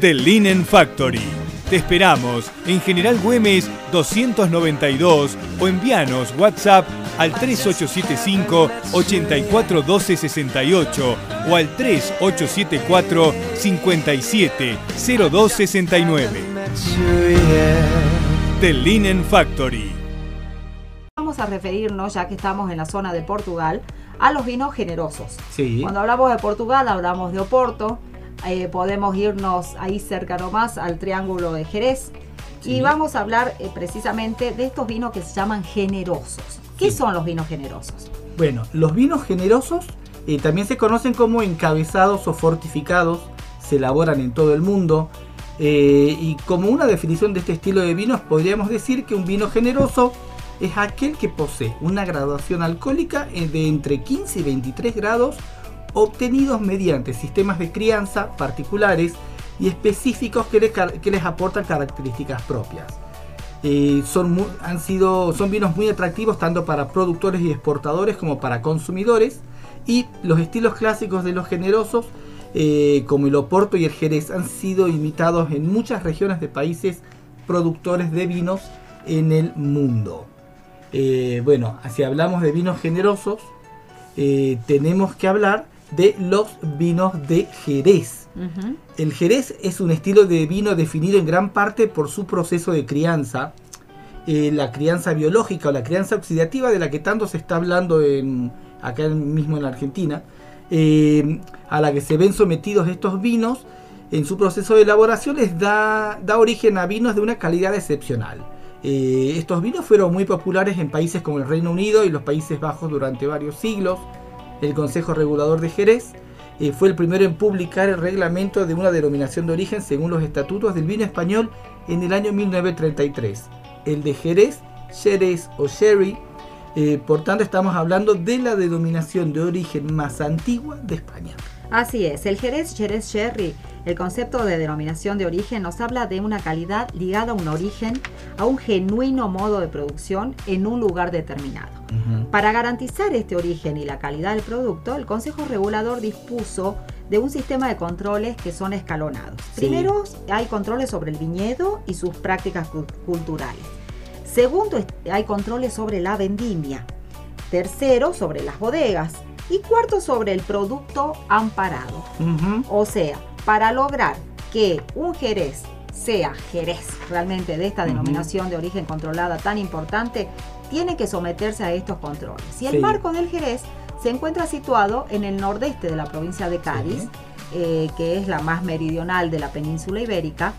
The Linen Factory. Te esperamos en General Güemes 292 o envíanos WhatsApp al 3875 841268 o al 3874 570269. The Linen Factory. Vamos a referirnos, ya que estamos en la zona de Portugal, a los vinos generosos. Sí. Cuando hablamos de Portugal, hablamos de Oporto. Eh, podemos irnos ahí cerca nomás al Triángulo de Jerez. Sí. Y vamos a hablar eh, precisamente de estos vinos que se llaman generosos. ¿Qué Sí. son los vinos generosos? Bueno, los vinos generosos eh, también se conocen como encabezados o fortificados, se elaboran en todo el mundo. eh, y como una definición de este estilo de vinos, podríamos decir que un vino generoso es aquel que posee una graduación alcohólica de entre 15 y 23 grados, obtenidos mediante sistemas de crianza particulares y específicos que les, que les aportan características propias. Eh, son, han sido, son vinos muy atractivos tanto para productores y exportadores como para consumidores. Y los estilos clásicos de los generosos, eh, como el Oporto y el Jerez, han sido imitados en muchas regiones de países productores de vinos en el mundo. Eh, bueno, si hablamos de vinos generosos, tenemos que hablar de los vinos de Jerez. El Jerez es un estilo de vino definido en gran parte por su proceso de crianza, eh, la crianza biológica o la crianza oxidativa de la que tanto se está hablando en- acá mismo en la Argentina, eh, a la que se ven sometidos estos vinos en su proceso de elaboración les da, da origen a vinos de una calidad excepcional. Eh, estos vinos fueron muy populares en países como el Reino Unido y los Países Bajos durante varios siglos. El Consejo Regulador de Jerez eh, fue el primero en publicar el reglamento de una denominación de origen según los estatutos del vino español en el año 1933. El de Jerez, Jerez o Sherry, eh, por tanto estamos hablando de la denominación de origen más antigua de España. Así es, el Jerez Jerez Sherry, el concepto de denominación de origen nos habla de una calidad ligada a un origen, a un genuino modo de producción en un lugar determinado. Para garantizar este origen y la calidad del producto, el Consejo Regulador dispuso de un sistema de controles que son escalonados. Sí. Primero, hay controles sobre el viñedo y sus prácticas cu- culturales. Segundo, hay controles sobre la vendimia. Tercero, sobre las bodegas. Y cuarto, sobre el producto amparado. O sea, para lograr que un Jerez sea Jerez realmente de esta denominación de origen controlada tan importante, tiene que someterse a estos controles. Y el Sí. marco del Jerez se encuentra situado en el nordeste de la provincia de Cádiz, Sí. eh, que es la más meridional de la península ibérica.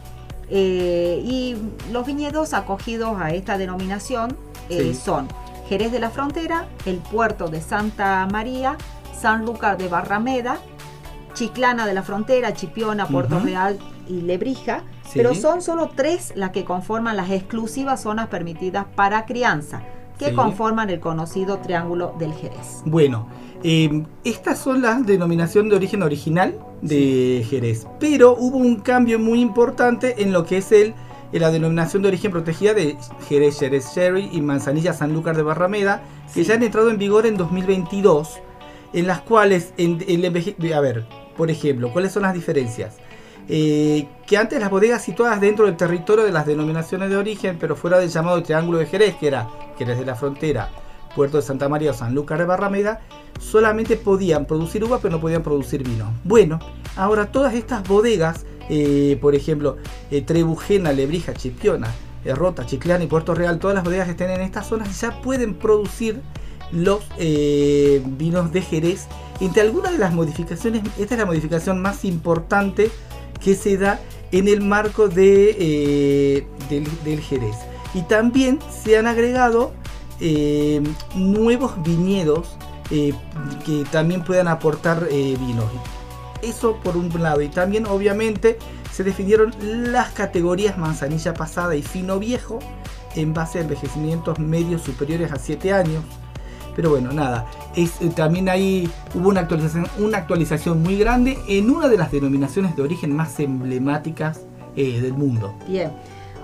eh, y los viñedos acogidos a esta denominación eh, Sí. son Jerez de la Frontera, el puerto de Santa María, Sanlúcar de Barrameda, Chiclana de la Frontera, Chipiona, Puerto. Real y Lebrija, Sí. pero son solo tres las que conforman las exclusivas zonas permitidas para crianza, que Sí. conforman el conocido Triángulo del Jerez. Bueno, eh, estas son las denominación de origen original de Jerez, pero hubo un cambio muy importante en lo que es el, en la denominación de origen protegida de Jerez, Jerez Sherry y Manzanilla Sanlúcar de Barrameda, que Sí. ya han entrado en vigor en 2022, en las cuales, en, el enveje- a ver, por ejemplo, ¿cuáles son las diferencias? Eh, que antes las bodegas situadas dentro del territorio de las denominaciones de origen, pero fuera del llamado Triángulo de Jerez, que era Jerez de la Frontera, Puerto de Santa María o Sanlúcar de Barrameda, solamente podían producir uva, pero no podían producir vino. Bueno, ahora todas estas bodegas, eh, por ejemplo, eh, Trebujena, Lebrija, Chipiona, eh, Rota, Chiclana y Puerto Real, todas las bodegas que estén en estas zonas ya pueden producir los vinos de Jerez. Entre algunas de las modificaciones, esta es la modificación más importante que se da en el marco de, del, Jerez. Y también se han agregado nuevos viñedos que también puedan aportar vinos. Eso por un lado. Y también obviamente se definieron las categorías manzanilla pasada y fino viejo en base a envejecimientos medios superiores a 7 años. Pero bueno, nada, es, eh, también ahí hubo una actualización, una actualización muy grande en una de las denominaciones de origen más emblemáticas eh, del mundo. Bien.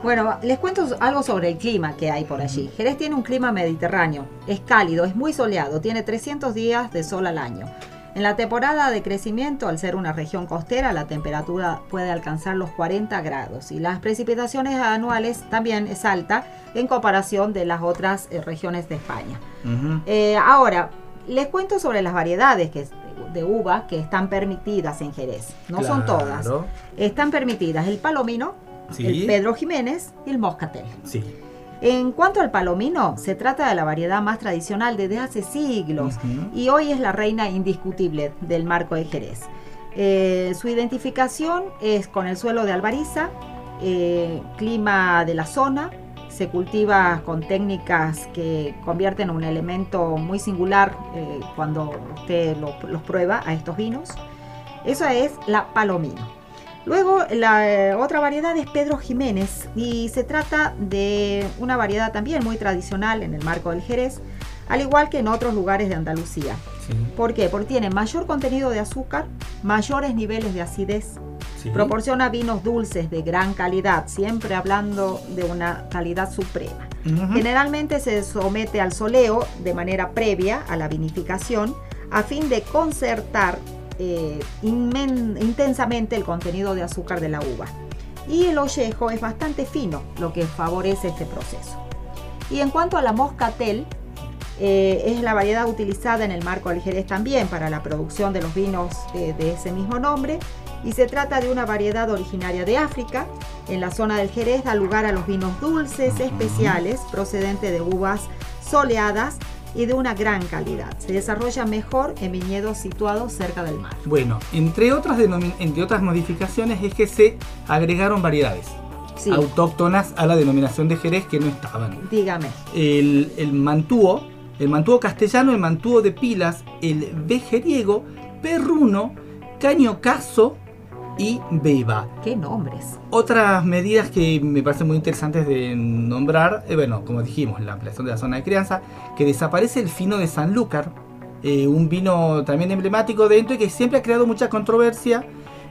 Bueno, les cuento algo sobre el clima que hay por allí. Jerez tiene un clima mediterráneo, es cálido, es muy soleado, tiene 300 días de sol al año. En la temporada de crecimiento, al ser una región costera, la temperatura puede alcanzar los 40 grados y las precipitaciones anuales también es alta en comparación de las otras eh, regiones de España. Eh, ahora, les cuento sobre las variedades que, de uva que están permitidas en Jerez. No son todas. Están permitidas el palomino, Sí. el Pedro Jiménez y el moscatel. Sí. En cuanto al palomino, se trata de la variedad más tradicional desde hace siglos y hoy es la reina indiscutible del marco de Jerez. Eh, su identificación es con el suelo de Albariza, eh, clima de la zona, se cultiva con técnicas que convierten un elemento muy singular eh, cuando usted lo- los prueba a estos vinos. Eso es la palomino. Luego la eh, otra variedad es Pedro Jiménez y se trata de una variedad también muy tradicional en el marco del Jerez, al igual que en otros lugares de Andalucía. Sí. ¿Por qué? Porque tiene mayor contenido de azúcar, mayores niveles de acidez, sí. proporciona vinos dulces de gran calidad, siempre hablando de una calidad suprema. Generalmente se somete al soleo de manera previa a la vinificación a fin de concertar eh, inmen- intensamente el contenido de azúcar de la uva. Y el ollejo es bastante fino, lo que favorece este proceso. Y en cuanto a la moscatel, eh, es la variedad utilizada en el marco del Jerez también para la producción de los vinos eh, de ese mismo nombre. Y se trata de una variedad originaria de África. En la zona del Jerez da lugar a los vinos dulces especiales procedentes de uvas soleadas y de una gran calidad. Se desarrolla mejor en viñedos situados cerca del mar. Bueno, entre otras, entre otras modificaciones es que se agregaron variedades Sí, autóctonas a la denominación de Jerez que no estaban. dígame. El, el mantúo, el mantúo castellano, el mantúo de pilas, el vejeriego, perruno, caño caso y beba. ¿Qué nombres? Otras medidas que me parecen muy interesantes de nombrar, eh, bueno, como dijimos, la ampliación de la zona de crianza, que desaparece el fino de Sanlúcar, eh, un vino también emblemático dentro y que siempre ha creado mucha controversia,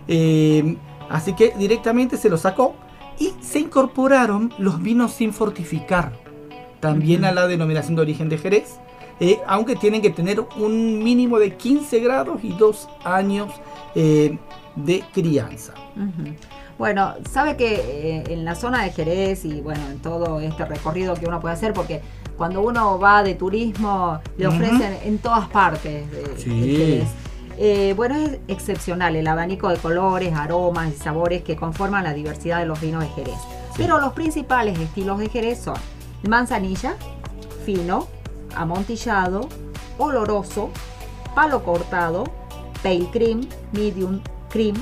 eh, así que directamente se lo sacó y se incorporaron los vinos sin fortificar, también a la denominación de origen de Jerez, eh, aunque tienen que tener un mínimo de 15 grados y 2 años eh, de crianza. Bueno, sabe que eh, en la zona de Jerez y bueno, en todo este recorrido que uno puede hacer, porque cuando uno va de turismo le ofrecen en todas partes de, de Sí. Eh, bueno, es excepcional el abanico de colores, aromas y sabores que conforman la diversidad de los vinos de Jerez. Pero los principales estilos de Jerez son manzanilla, fino, amontillado, oloroso, palo cortado, pale cream, medium cream,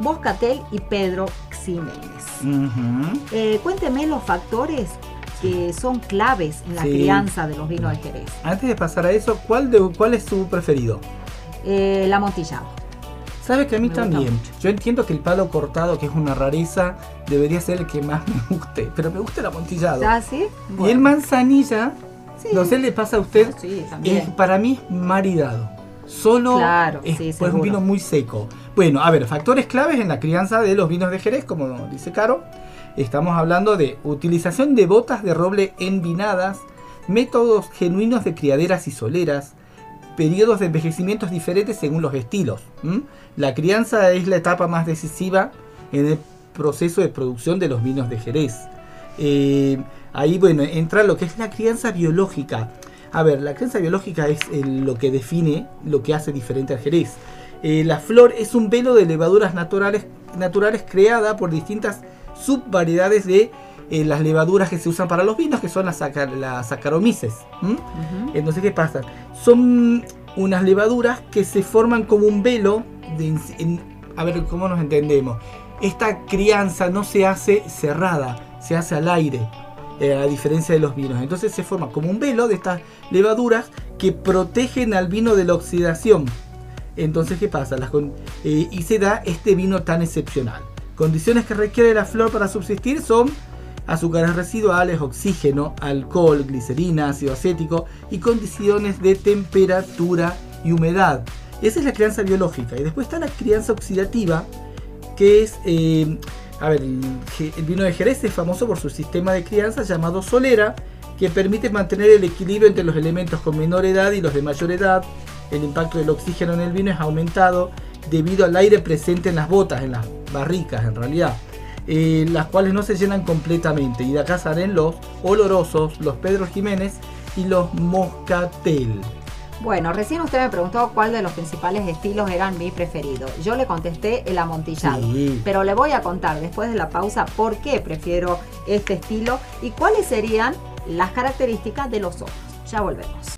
Boscatel y Pedro Ximénez. Eh, cuénteme los factores que son claves en la Sí. crianza de los vinos de Jerez. Antes de pasar a eso, ¿cuál, de, cuál es su preferido? Eh, el amontillado. Sabes que a mí Me también. Yo entiendo que el palo cortado, que es una rareza, debería ser el que más me guste. Pero me gusta el amontillado. ¿Ya sí? Y el manzanilla, Sí. no sé, le pasa a usted, Sí, es, para mí es maridado. Solo Claro, es pues, un vino muy seco. Bueno, a ver, factores claves en la crianza de los vinos de Jerez, como dice Caro. Estamos hablando de utilización de botas de roble envinadas, métodos genuinos de criaderas y soleras, periodos de envejecimientos diferentes según los estilos. ¿m? La crianza es la etapa más decisiva en el proceso de producción de los vinos de Jerez. Eh, ahí, bueno, entra lo que es la crianza biológica. A ver, la crianza biológica es eh, lo que define lo que hace diferente al Jerez. Eh, la flor es un velo de levaduras naturales, naturales creada por distintas subvariedades de eh, las levaduras que se usan para los vinos, que son las, las. Ujú. Entonces, ¿qué pasa? Son unas levaduras que se forman como un velo. de- en- a ver, ¿cómo nos entendemos? Esta crianza no se hace cerrada, se hace al aire, eh, a diferencia de los vinos. Entonces se forma como un velo de estas levaduras que protegen al vino de la oxidación. Entonces, ¿qué pasa? Eh, y se da este vino tan excepcional. Condiciones que requiere la flor para subsistir son azúcares residuales, oxígeno, alcohol, glicerina, ácido acético y condiciones de temperatura y humedad. Esa es la crianza biológica. Y después está la crianza oxidativa, que es, eh, a ver, el vino de Jerez es famoso por su sistema de crianza llamado solera, que permite mantener el equilibrio entre los elementos con menor edad y los de mayor edad. El impacto del oxígeno en el vino es aumentado debido al aire presente en las botas, en las barricas en realidad, eh, las cuales no se llenan completamente. Y de acá salen los olorosos, los Pedro Jiménez y los Moscatel. Bueno, recién usted me preguntó cuál de los principales estilos eran mi preferido. Yo le contesté el amontillado. Sí. Pero le voy a contar después de la pausa por qué prefiero este estilo y cuáles serían las características de los otros. Ya volvemos.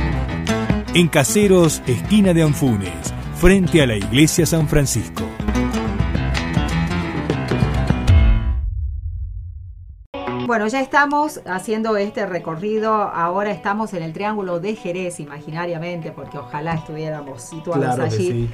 En Caseros, esquina de Anfunes, frente a la iglesia San Francisco. Bueno, ya estamos haciendo este recorrido. Ahora estamos en el Triángulo de Jerez, imaginariamente, porque ojalá estuviéramos situados Claro que allí. sí.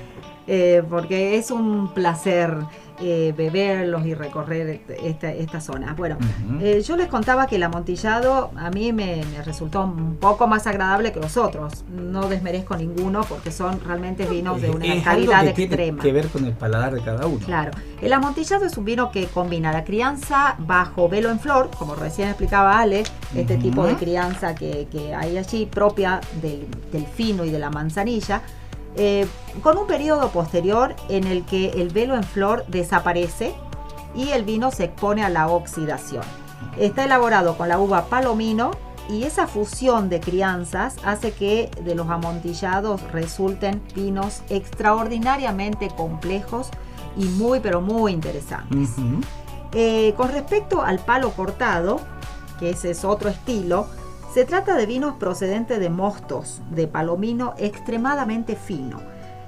Eh, porque es un placer eh, beberlos y recorrer esta, esta zona. Bueno, eh, yo les contaba que el amontillado a mí me, me resultó un poco más agradable que los otros. No desmerezco ninguno porque son realmente vinos de una Es algo calidad que tiene extrema. que ver con el paladar de cada uno. Claro, el amontillado es un vino que combina la crianza bajo velo en flor, como recién explicaba Ale, este tipo de crianza que, que hay allí propia del, del fino y de la manzanilla, eh, con un periodo posterior en el que el velo en flor desaparece y el vino se expone a la oxidación. Está elaborado con la uva palomino y esa fusión de crianzas hace que de los amontillados resulten vinos extraordinariamente complejos y muy pero muy interesantes. Eh, con respecto al palo cortado, que ese es otro estilo, se trata de vinos procedentes de mostos de palomino extremadamente fino.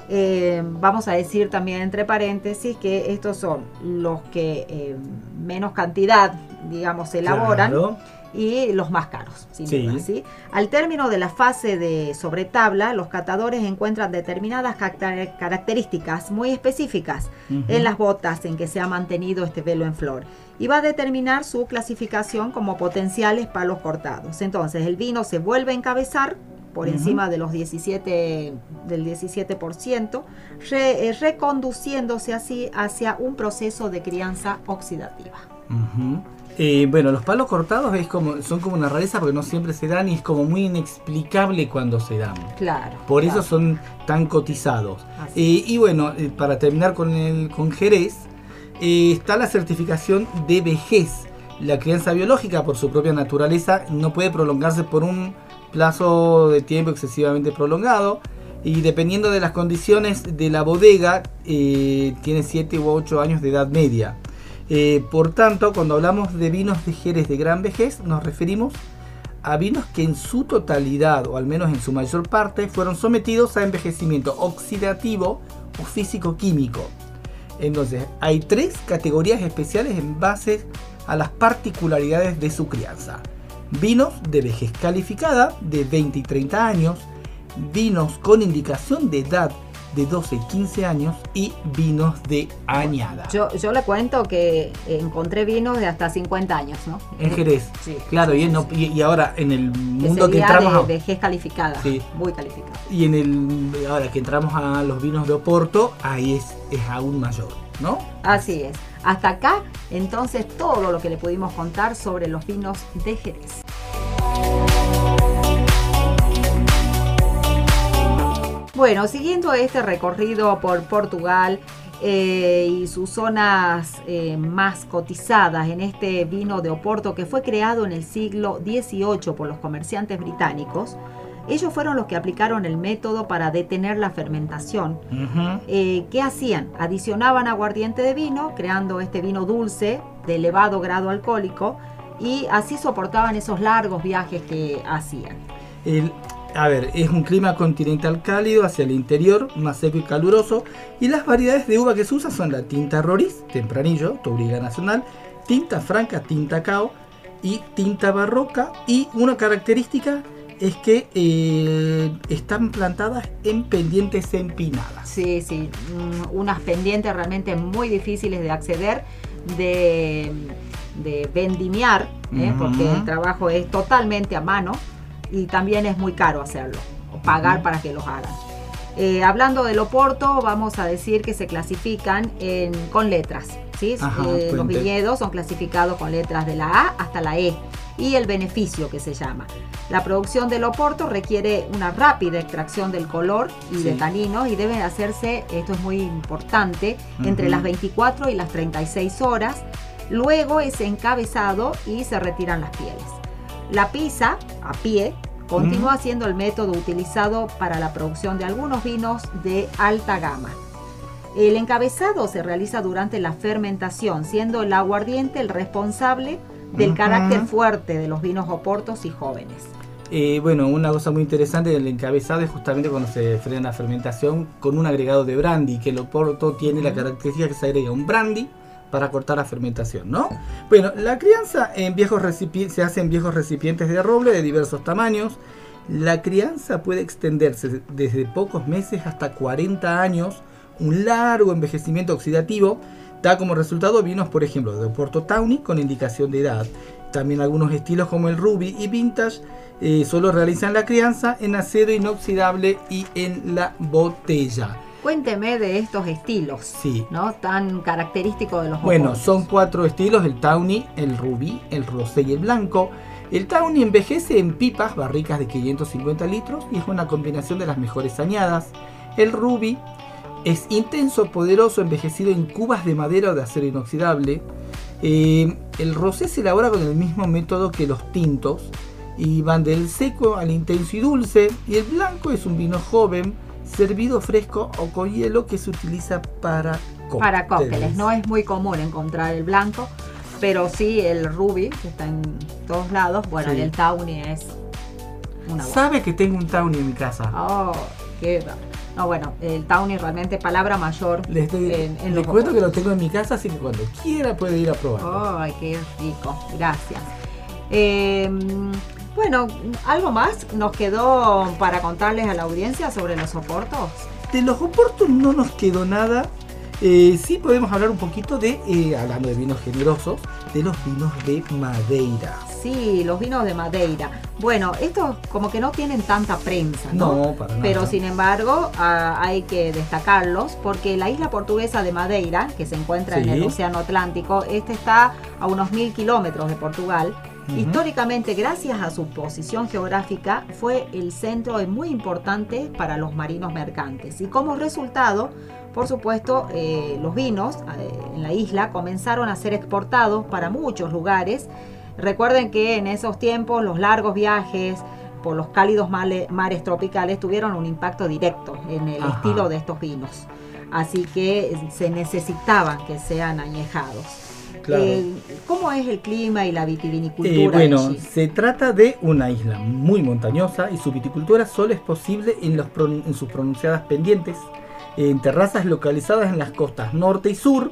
Eh, vamos a decir también entre paréntesis que estos son los que eh, menos cantidad, digamos, se elaboran. Y los más caros, sin Sí. duda, ¿sí? Al término de la fase de sobretabla, los catadores encuentran determinadas caracter- características muy específicas en las botas en que se ha mantenido este velo en flor y va a determinar su clasificación como potenciales palos cortados. Entonces, el vino se vuelve a encabezar por encima de los 17 del 17%, re- eh, reconduciéndose así hacia un proceso de crianza oxidativa. Eh, bueno, los palos cortados es como, son como una rareza porque no siempre se dan y es como muy inexplicable cuando se dan. Claro. Por claro. eso son tan cotizados. Eh, y bueno, eh, para terminar con el con Jerez, está la certificación de vejez. La crianza biológica, por su propia naturaleza, no puede prolongarse por un plazo de tiempo excesivamente prolongado. Y dependiendo de las condiciones de la bodega, tiene 7 u 8 años de edad media. Eh, por tanto, cuando hablamos de vinos de Jerez de gran vejez, nos referimos a vinos que en su totalidad, o al menos en su mayor parte, fueron sometidos a envejecimiento oxidativo o físico-químico. Entonces, hay tres categorías especiales en base a las particularidades de su crianza. Vinos de vejez calificada de 20 y 30 años, vinos con indicación de edad de 12 y 15 años y vinos de añada. Yo, yo le cuento que encontré vinos de hasta 50 años, ¿no? En Jerez. Sí. Claro, y, en- y- y ahora en el mundo que entramos de a- vejez calificada. Sí. Muy calificada. y en el ahora que entramos a los vinos de Oporto, ahí es, es aún mayor, ¿no? Así es. Hasta acá, entonces, todo lo que le pudimos contar sobre los vinos de Jerez. Bueno, siguiendo este recorrido por Portugal eh, y sus zonas eh, más cotizadas en este vino de Oporto que fue creado en el siglo XVIII por los comerciantes británicos, ellos fueron los que aplicaron el método para detener la fermentación Ujú. eh, ¿qué hacían? Adicionaban aguardiente de vino, creando este vino dulce de elevado grado alcohólico y así soportaban esos largos viajes que hacían. El- a ver, es un clima continental cálido hacia el interior, más seco y caluroso, y las variedades de uva que se usan son la tinta Roriz, Tempranillo, Touriga Nacional, tinta Franca, tinta Cao y tinta Barroca, y una característica es que eh, están plantadas en pendientes empinadas. Sí, sí, mm, unas pendientes realmente muy difíciles de acceder, de, de vendimiar, ¿eh? Porque el trabajo es totalmente a mano y también es muy caro hacerlo, pagar para que los hagan. Eh, hablando del Oporto, vamos a decir que se clasifican en- con letras. ¿sí? Ajá, Eh, los viñedos son clasificados con letras de la A hasta la E y el beneficio que se llama. La producción del Oporto requiere una rápida extracción del color y de Sí. taninos y debe hacerse, esto es muy importante, entre las 24 y las 36 horas. Luego es encabezado y se retiran las pieles. La pizza, a pie, continúa siendo el método utilizado para la producción de algunos vinos de alta gama. El encabezado se realiza durante la fermentación, siendo el aguardiente el responsable del Ujú. carácter fuerte de los vinos oportos y jóvenes. Eh, bueno, una cosa muy interesante del encabezado es justamente cuando se frena la fermentación con un agregado de brandy, que el Oporto tiene la característica que se agrega un brandy para cortar la fermentación, ¿no? Bueno, la crianza en viejos recipientes se hace en viejos recipientes de roble de diversos tamaños. La crianza puede extenderse desde pocos meses hasta 40 años. Un largo envejecimiento oxidativo da como resultado vinos, por ejemplo, de Oporto Tawny con indicación de edad. También algunos estilos como el Ruby y Vintage eh, solo realizan la crianza en acero inoxidable y en la botella. Cuénteme de estos estilos, Sí. ¿no? Tan característicos de los Bueno, son cuatro estilos, el Tawny, el Rubí, el Rosé y el Blanco. El Tawny envejece en pipas, barricas de 550 litros y es una combinación de las mejores añadas. El Rubí es intenso, poderoso, envejecido en cubas de madera o de acero inoxidable. Eh, el Rosé se elabora con el mismo método que los tintos y van del seco al intenso y dulce. Y el Blanco es un vino joven, servido fresco o con hielo que se utiliza para cócteles. para cócteles. No es muy común encontrar el blanco, pero sí el ruby, que está en todos lados. Bueno, Sí. y el tawny es una buena. Sabe que tengo un Tawny en mi casa. Oh, qué No, bueno, el tawny realmente palabra mayor Les estoy- en, en le cuento que lo tengo en mi casa, así que cuando quiera puede ir a probarlo. Ay, qué rico. Gracias. Eh, bueno, ¿algo más nos quedó para contarles a la audiencia sobre los soportos? De los oportos no nos quedó nada. Eh, sí podemos hablar un poquito de, eh, hablando de vinos generosos, de los vinos de Madeira. Sí, los vinos de Madeira. Bueno, estos como que no tienen tanta prensa, ¿no? No, para nada. Pero sin embargo, hay que destacarlos porque la isla portuguesa de Madeira, que se encuentra en el Océano Atlántico, este está a unos mil kilómetros de Portugal. Históricamente, gracias a su posición geográfica, fue el centro muy importante para los marinos mercantes. Y como resultado, por supuesto, eh, los vinos eh, en la isla comenzaron a ser exportados para muchos lugares. Recuerden que en esos tiempos los largos viajes por los cálidos mares tropicales tuvieron un impacto directo en el Ajá. estilo de estos vinos. Así que se necesitaban que sean añejados. Claro. Eh, ¿Cómo es el clima y la Eh, vitivinicultura? bueno, allí? se trata de una isla muy montañosa y su viticultura solo es posible en, los pron- en sus pronunciadas pendientes, en terrazas localizadas en las costas norte y sur.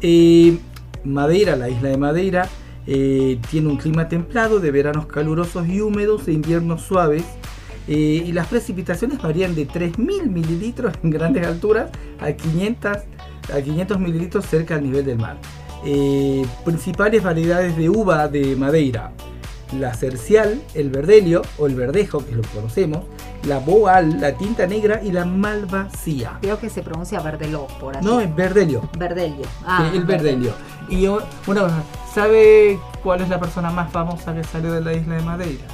Eh, Madeira, la isla de Madeira, eh, tiene un clima templado de veranos calurosos y húmedos e inviernos suaves. Eh, y las precipitaciones varían de 3.000 mililitros en grandes alturas a 500, a 500 mililitros cerca del nivel del mar. Eh, principales variedades de uva de Madeira. La cercial, el verdelio o el verdejo, que lo conocemos, la boal, la tinta negra y la malvasía. Creo que se pronuncia verdeló por aquí. No, es verdelio. Verdelio. Sí, el verdelio. Y o- una cosa, ¿sabe cuál es la persona más famosa que salió de la isla de Madeira?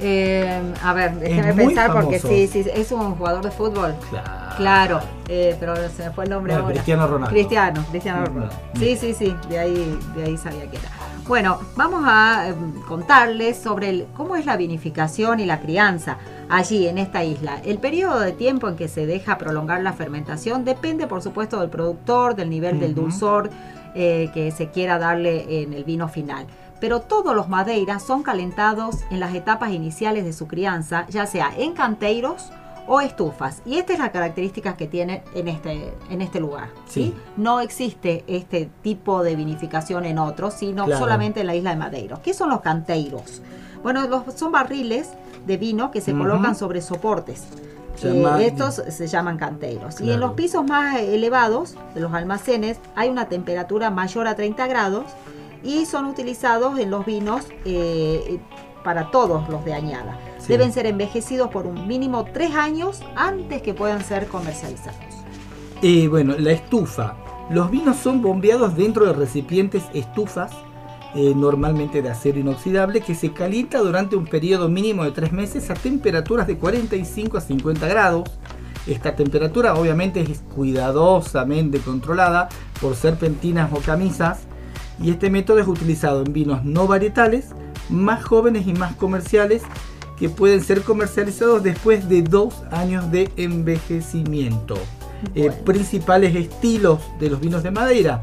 Eh, a ver, déjeme pensar porque sí, sí, es un jugador de fútbol. Claro. Claro, eh, pero se me fue el nombre ahora. Cristiano Ronaldo. Cristiano, Cristiano Ronaldo. Sí, sí, sí, de ahí, de ahí sabía que era. Bueno, vamos a eh, contarles sobre el- cómo es la vinificación y la crianza allí en esta isla. El periodo de tiempo en que se deja prolongar la fermentación depende, por supuesto, del productor, del nivel del dulzor eh, que se quiera darle en el vino final. Pero todos los madeiras son calentados en las etapas iniciales de su crianza, ya sea en canteiros o estufas. Y esta es la característica que tiene en este, en este lugar. ¿sí? Sí. No existe este tipo de vinificación en otros, sino Claro. solamente en la isla de Madeira. ¿Qué son los canteiros? Bueno, los, son barriles de vino que se colocan sobre soportes. Se Eh, estos se llaman canteiros. Y en los pisos más elevados de los almacenes hay una temperatura mayor a 30 grados y son utilizados en los vinos eh, para todos los de añada. Sí. Deben ser envejecidos por un mínimo tres años antes que puedan ser comercializados. Eh, bueno, la estufa. Los vinos son bombeados dentro de recipientes estufas, eh, normalmente de acero inoxidable, que se calienta durante un periodo mínimo de 3 meses a temperaturas de 45 a 50 grados. Esta temperatura obviamente es cuidadosamente controlada por serpentinas o camisas y este método es utilizado en vinos no varietales, más jóvenes y más comerciales que pueden ser comercializados después de dos años de envejecimiento. Eh, principales estilos de los vinos de madera.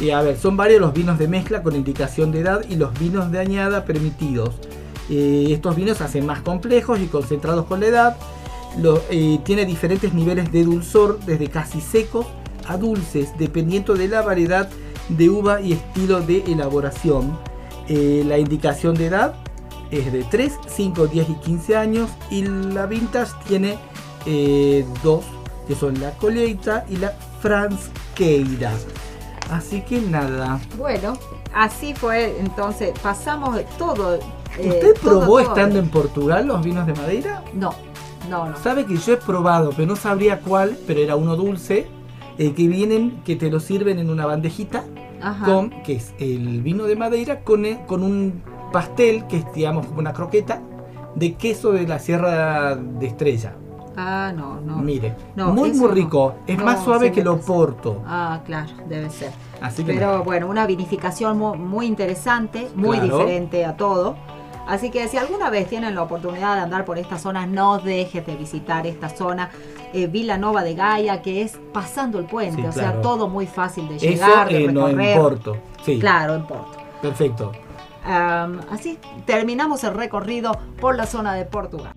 Eh, a ver, son varios los vinos de mezcla con indicación de edad y los vinos de añada permitidos. Eh, estos vinos se hacen más complejos y concentrados con la edad. Lo- tiene diferentes niveles de dulzor, desde casi secos a dulces, dependiendo de la variedad de uva y estilo de elaboración. Eh, la indicación de edad es de 3, 5, 10 y 15 años y la vintage tiene eh, dos, que son la Colheita y la Fransqueira. Así que nada. Bueno, así fue entonces, pasamos todo. eh, ¿Usted probó todo. estando en Portugal los vinos de madera? No, no, no. Sabe que yo he probado, pero no sabría cuál, pero era uno dulce, eh, que vienen, que te lo sirven en una bandejita, Ajá. con, que es el vino de Madeira, con, eh, con un pastel, que es digamos como una croqueta, de queso de la Sierra de Estrella. Ah, no, no. Mire, No, muy muy no. rico, es No, más suave que me lo pasa. porto. Ah, claro, debe ser. Así que Pero bueno, una vinificación mu- muy, interesante, muy Claro. diferente a todo. Así que si alguna vez tienen la oportunidad de andar por esta zona, no dejes de visitar esta zona. Eh, Villa Nova de Gaia, que es pasando el puente, Sí, o sea, todo muy fácil de eso llegar, de eh, no en recorrer. Porto. Sí, Claro, en Porto. perfecto. Así terminamos el recorrido por la zona de Portugal.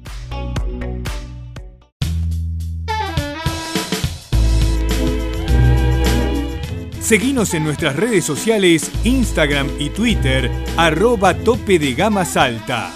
Seguinos en nuestras redes sociales, Instagram y Twitter, arroba tope de gama salta.